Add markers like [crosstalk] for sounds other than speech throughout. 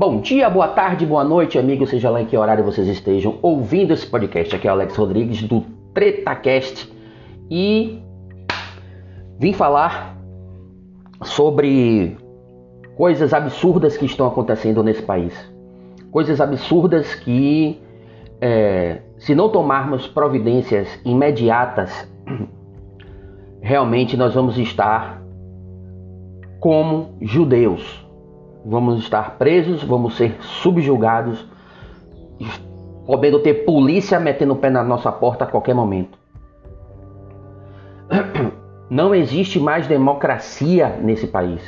Bom dia, boa tarde, boa noite, amigos, seja lá em que horário vocês estejam ouvindo esse podcast. Aqui é o Alex Rodrigues do TretaCast e vim falar sobre coisas absurdas que estão acontecendo nesse país. Coisas absurdas que, é, se não tomarmos providências imediatas, [clears throat] realmente nós vamos estar como judeus vamos estar presos, vamos ser subjugados, podendo ter polícia metendo o pé na nossa porta a qualquer momento. [clears throat] Não existe mais democracia nesse país.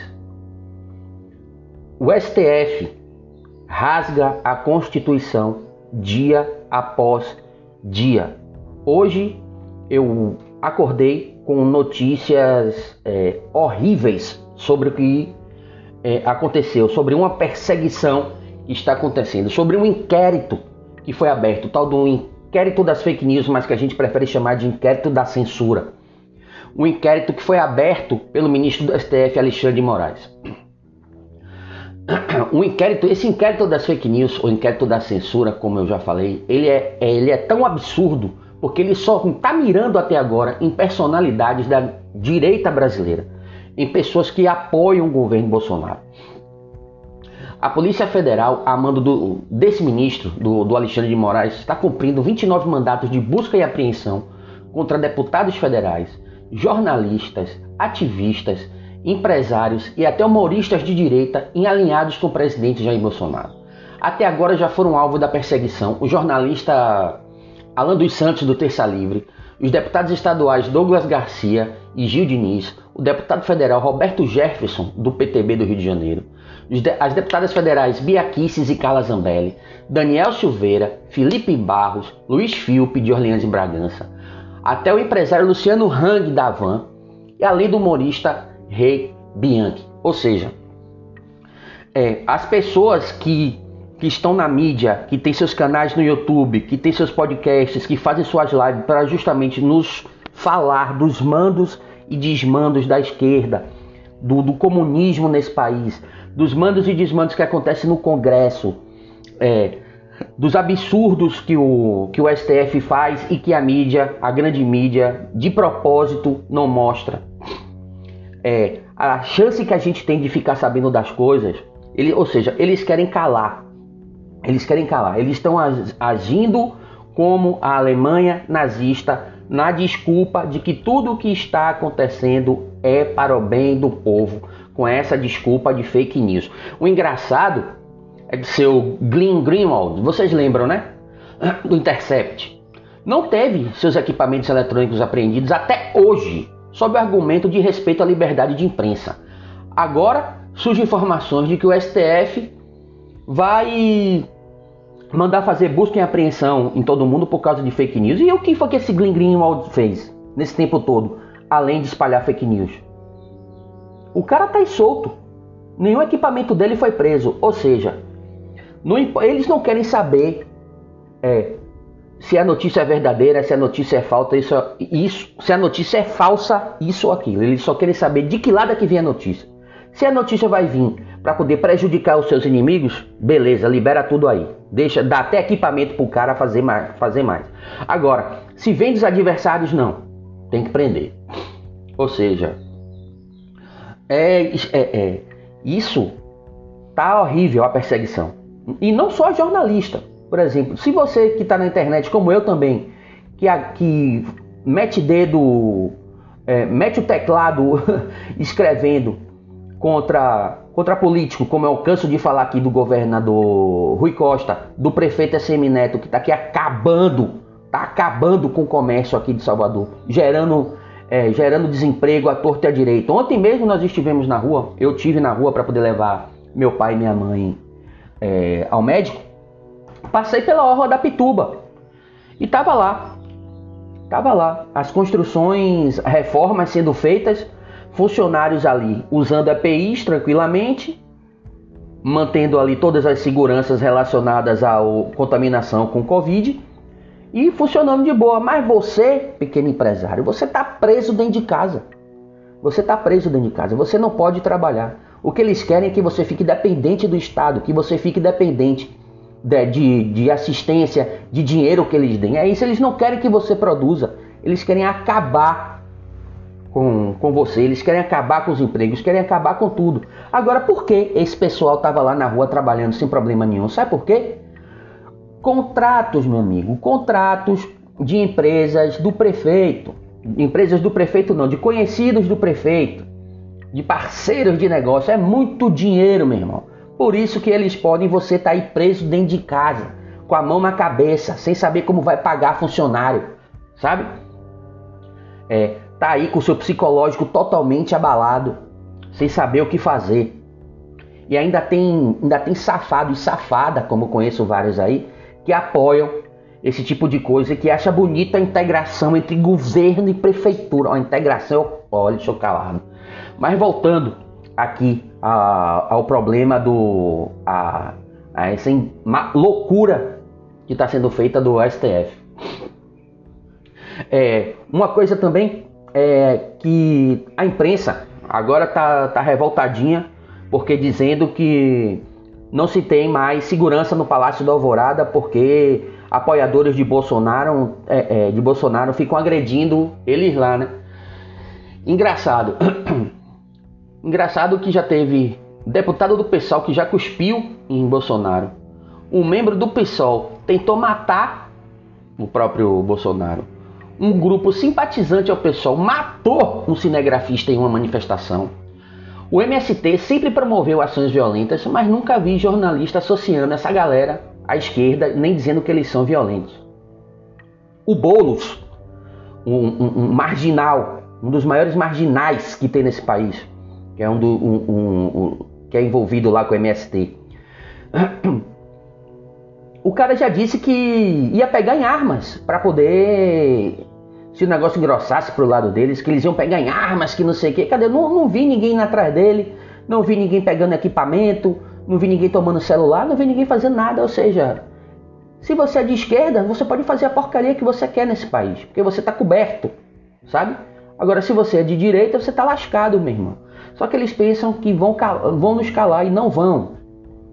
O STF rasga a Constituição dia após dia. Hoje eu acordei com notícias é, horríveis sobre o que é, aconteceu, sobre uma perseguição que está acontecendo, sobre um inquérito que foi aberto, tal do inquérito das fake news, mas que a gente prefere chamar de inquérito da censura. Um inquérito que foi aberto pelo ministro do STF, Alexandre de Moraes. [clears throat] Um inquérito, esse inquérito das fake news, ou inquérito da censura, como eu já falei, ele é, ele é tão absurdo porque ele só está mirando até agora em personalidades da direita brasileira em pessoas que apoiam o governo Bolsonaro. A Polícia Federal, a mando do, desse ministro, do, do Alexandre de Moraes, está cumprindo 29 mandatos de busca e apreensão contra deputados federais, jornalistas, ativistas, empresários e até humoristas de direita em alinhados com o presidente Jair Bolsonaro. Até agora já foram alvo da perseguição o jornalista Alan dos Santos, do Terça Livre, os deputados estaduais Douglas Garcia e Gil Diniz, o deputado federal Roberto Jefferson, do PTB do Rio de Janeiro, as deputadas federais Bia Kicis e Carla Zambelli, Daniel Silveira, Felipe Barros, Luiz Filpe de Orleans e Bragança, até o empresário Luciano Hang da Van e além do humorista Rei Bianchi. Ou seja, é, as pessoas que que estão na mídia, que tem seus canais no YouTube, que tem seus podcasts, que fazem suas lives para justamente nos falar dos mandos e desmandos da esquerda, do, do comunismo nesse país, dos mandos e desmandos que acontecem no Congresso, é, dos absurdos que o, que o STF faz e que a mídia, a grande mídia, de propósito não mostra. É, a chance que a gente tem de ficar sabendo das coisas, ele, ou seja, eles querem calar eles querem calar. Eles estão agindo como a Alemanha nazista na desculpa de que tudo o que está acontecendo é para o bem do povo, com essa desculpa de fake news. O engraçado é que seu Glenn Greenwald, vocês lembram, né? [clears throat] Do Intercept. Não teve seus equipamentos eletrônicos apreendidos até hoje, sob o argumento de respeito à liberdade de imprensa. Agora surgem informações de que o STF vai mandar fazer busca e apreensão em todo mundo por causa de fake news. E o que foi que esse Greenwald fez nesse tempo todo, além de espalhar fake news? O cara tá solto. Nenhum equipamento dele foi preso. Ou seja, não, eles não querem saber é, se a notícia é verdadeira, se a notícia é falsa, isso, isso, se a notícia é falsa, isso ou aquilo. Eles só querem saber de que lado é que vem a notícia. Se a notícia vai vir para poder prejudicar os seus inimigos, beleza, libera tudo aí. Deixa, dá até equipamento pro cara fazer mais, fazer mais. Agora, se vem dos adversários, não. Tem que prender. Ou seja, é, é, é isso tá horrível a perseguição. E não só jornalista. Por exemplo, se você que está na internet, como eu também, que, que mete dedo, é, mete o teclado [laughs] escrevendo contra, contra político, como eu canso de falar aqui do governador Rui Costa, do prefeito Semineto, que está aqui acabando, está acabando com o comércio aqui de Salvador, gerando, é, gerando desemprego à torta e à direita. Ontem mesmo nós estivemos na rua, eu tive na rua para poder levar meu pai e minha mãe é, ao médico. Passei pela orla da Pituba e tava lá, tava lá as construções, reformas sendo feitas funcionários ali usando APIs tranquilamente, mantendo ali todas as seguranças relacionadas à contaminação com Covid e funcionando de boa. Mas você, pequeno empresário, você está preso dentro de casa. Você está preso dentro de casa. Você não pode trabalhar. O que eles querem é que você fique dependente do Estado, que você fique dependente de, de, de assistência, de dinheiro que eles deem. É isso, eles não querem que você produza. Eles querem acabar com, com você, eles querem acabar com os empregos, querem acabar com tudo. Agora, por que esse pessoal estava lá na rua trabalhando sem problema nenhum? Sabe por quê? Contratos, meu amigo, contratos de empresas do prefeito. Empresas do prefeito não, de conhecidos do prefeito, de parceiros de negócio. É muito dinheiro, meu irmão. Por isso que eles podem, você tá aí preso dentro de casa, com a mão na cabeça, sem saber como vai pagar funcionário, sabe? É, tá aí com o seu psicológico totalmente abalado, sem saber o que fazer. E ainda tem, ainda tem safado e safada, como conheço vários aí, que apoiam esse tipo de coisa, que acha bonita a integração entre governo e prefeitura. A integração, olha, deixa eu calado. Mas voltando aqui a, ao problema do. A, a essa loucura que está sendo feita do STF. É, uma coisa também é que a imprensa agora tá, tá revoltadinha porque dizendo que não se tem mais segurança no Palácio da Alvorada porque apoiadores de Bolsonaro, é, é, de Bolsonaro ficam agredindo eles lá, né? Engraçado. [clears throat] Engraçado que já teve deputado do PSOL que já cuspiu em Bolsonaro. Um membro do PSOL tentou matar o próprio Bolsonaro. Um grupo simpatizante ao PSOL matou um cinegrafista em uma manifestação. O MST sempre promoveu ações violentas, mas nunca vi jornalista associando essa galera à esquerda, nem dizendo que eles são violentos. O Boulos, um, um, um marginal, um dos maiores marginais que tem nesse país, que é um, do, um, que é envolvido lá com o MST. O cara já disse que ia pegar em armas para poder se o negócio engrossasse pro lado deles, que eles iam pegar em armas, que não sei o quê. Cadê? Não, não vi ninguém atrás dele, não vi ninguém pegando equipamento, não vi ninguém tomando celular, não vi ninguém fazendo nada. Ou seja, se você é de esquerda, você pode fazer a porcaria que você quer nesse país, porque você está coberto, sabe? Agora, se você é de direita, você está lascado, meu irmão. Só que eles pensam que vão, vão nos calar e não vão.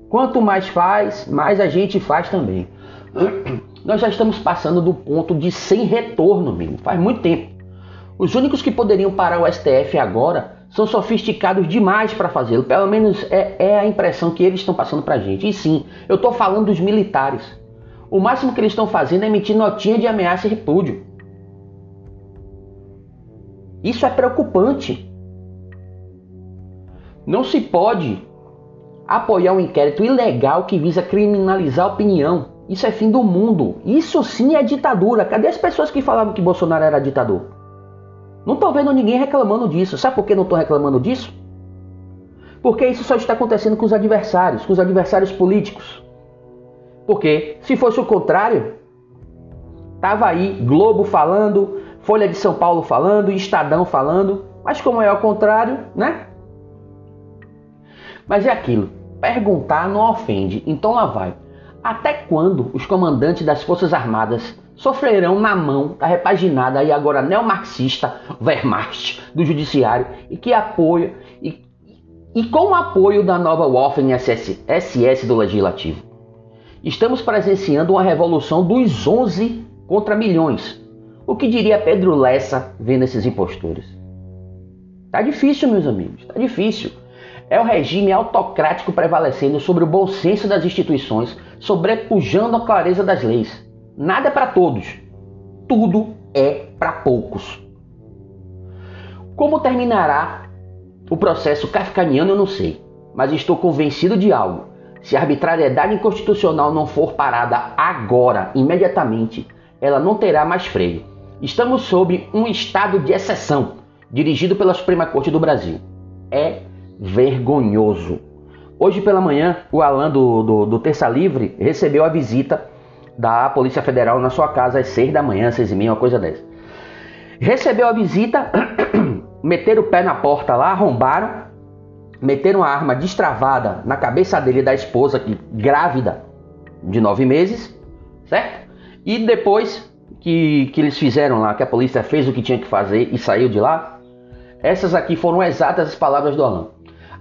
Quanto mais faz, mais a gente faz também. [clears throat] Nós já estamos passando do ponto de sem retorno, mesmo. Faz muito tempo. Os únicos que poderiam parar o STF agora são sofisticados demais para fazê-lo. Pelo menos é, é, a impressão que eles estão passando para a gente. E sim, eu estou falando dos militares. O máximo que eles estão fazendo é emitir notinha de ameaça e repúdio. Isso é preocupante. Não se pode apoiar um inquérito ilegal que visa criminalizar a opinião. Isso é fim do mundo. Isso sim é ditadura. Cadê as pessoas que falavam que Bolsonaro era ditador? Não estou vendo ninguém reclamando disso. Sabe por que não estou reclamando disso? Porque isso só está acontecendo com os adversários, com os adversários políticos. Porque se fosse o contrário, tava aí Globo falando, Folha de São Paulo falando, Estadão falando, mas como é ao contrário, né? Mas é aquilo, perguntar não ofende, então lá vai. Até quando os comandantes das Forças Armadas sofrerão na mão da repaginada e agora neomarxista Wehrmacht do Judiciário e que apoia e, e com o apoio da nova Waffen SS, SS do Legislativo? Estamos presenciando uma revolução dos 11 contra milhões. O que diria Pedro Lessa vendo esses impostores? Tá difícil, meus amigos, tá difícil. É o regime autocrático prevalecendo sobre o bom senso das instituições, sobrepujando a clareza das leis. Nada é para todos, tudo é para poucos. Como terminará o processo kafkaniano, eu não sei, mas estou convencido de algo. Se a arbitrariedade inconstitucional não for parada agora, imediatamente, ela não terá mais freio. Estamos sob um estado de exceção, dirigido pela Suprema Corte do Brasil. É vergonhoso. Hoje pela manhã, o Alan do, do, do, Terça Livre recebeu a visita da Polícia Federal na sua casa às 6 da manhã, 6 e meia, uma coisa dessa. Recebeu a visita, [clears throat] meteram o pé na porta lá, arrombaram, meteram a arma destravada na cabeça dele da esposa, que grávida de nove meses, certo? E depois que, que eles fizeram lá, que a polícia fez o que tinha que fazer e saiu de lá, essas aqui foram exatas as palavras do Alan.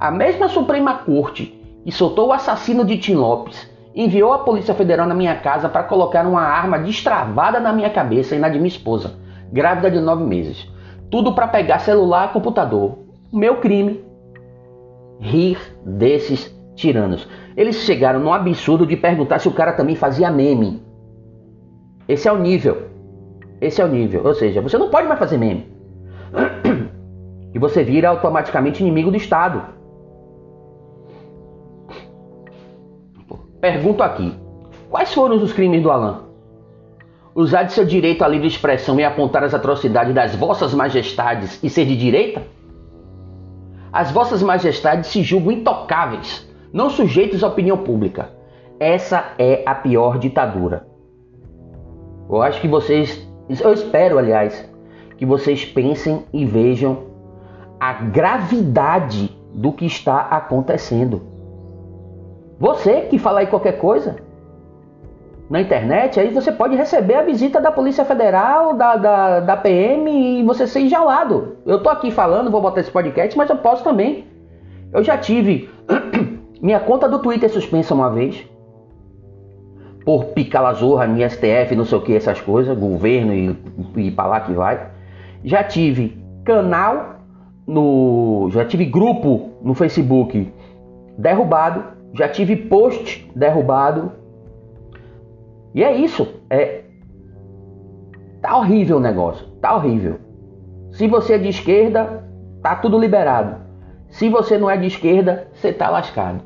A mesma Suprema Corte que soltou o assassino de Tim Lopes enviou a Polícia Federal na minha casa para colocar uma arma destravada na minha cabeça e na de minha esposa, grávida de nove meses. Tudo para pegar celular e computador. Meu crime. Rir desses tiranos. Eles chegaram no absurdo de perguntar se o cara também fazia meme. Esse é o nível. Esse é o nível. Ou seja, você não pode mais fazer meme. [clears throat] E você vira automaticamente inimigo do Estado. Pergunto aqui: quais foram os crimes do Alain? Usar de seu direito à livre expressão e apontar as atrocidades das vossas majestades e ser de direita? As vossas majestades se julgam intocáveis não sujeitos à opinião pública. Essa é a pior ditadura. Eu acho que vocês, eu espero, aliás, que vocês pensem e vejam a gravidade do que está acontecendo. Você que fala aí qualquer coisa na internet, aí você pode receber a visita da Polícia Federal, da, da, da PM e você ser enjaulado. Eu tô aqui falando, vou botar esse podcast, mas eu posso também. Eu já tive [clears throat] Minha conta do Twitter suspensa uma vez. Por picalazorra, minha STF, não sei o que, essas coisas, governo e, e pra lá que vai. Já tive canal no. Já tive grupo no Facebook derrubado. Já tive post derrubado. E é isso. É. Tá horrível o negócio. Tá horrível. Se você é de esquerda, tá tudo liberado. Se você não é de esquerda, você tá lascado.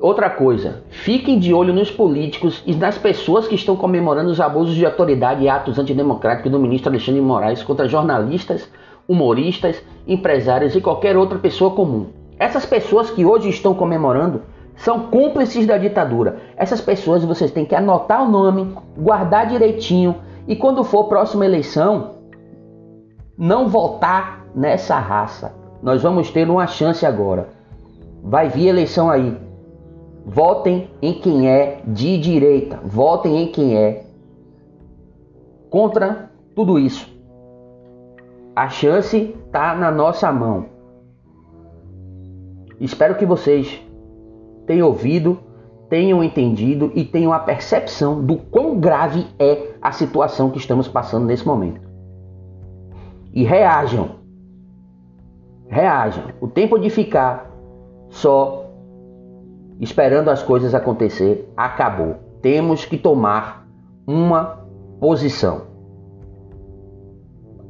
Outra coisa, fiquem de olho nos políticos e nas pessoas que estão comemorando os abusos de autoridade e atos antidemocráticos do ministro Alexandre de Moraes contra jornalistas, humoristas, empresários e qualquer outra pessoa comum. Essas pessoas que hoje estão comemorando são cúmplices da ditadura. Essas pessoas vocês têm que anotar o nome, guardar direitinho e quando for próxima eleição, não votar nessa raça. Nós vamos ter uma chance agora. Vai vir eleição aí. Votem em quem é de direita. Votem em quem é contra tudo isso. A chance está na nossa mão. Espero que vocês tenham ouvido, tenham entendido e tenham a percepção do quão grave é a situação que estamos passando nesse momento. E reajam. Reajam. O tempo de ficar só esperando as coisas acontecer, acabou. Temos que tomar uma posição.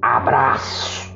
Abraço!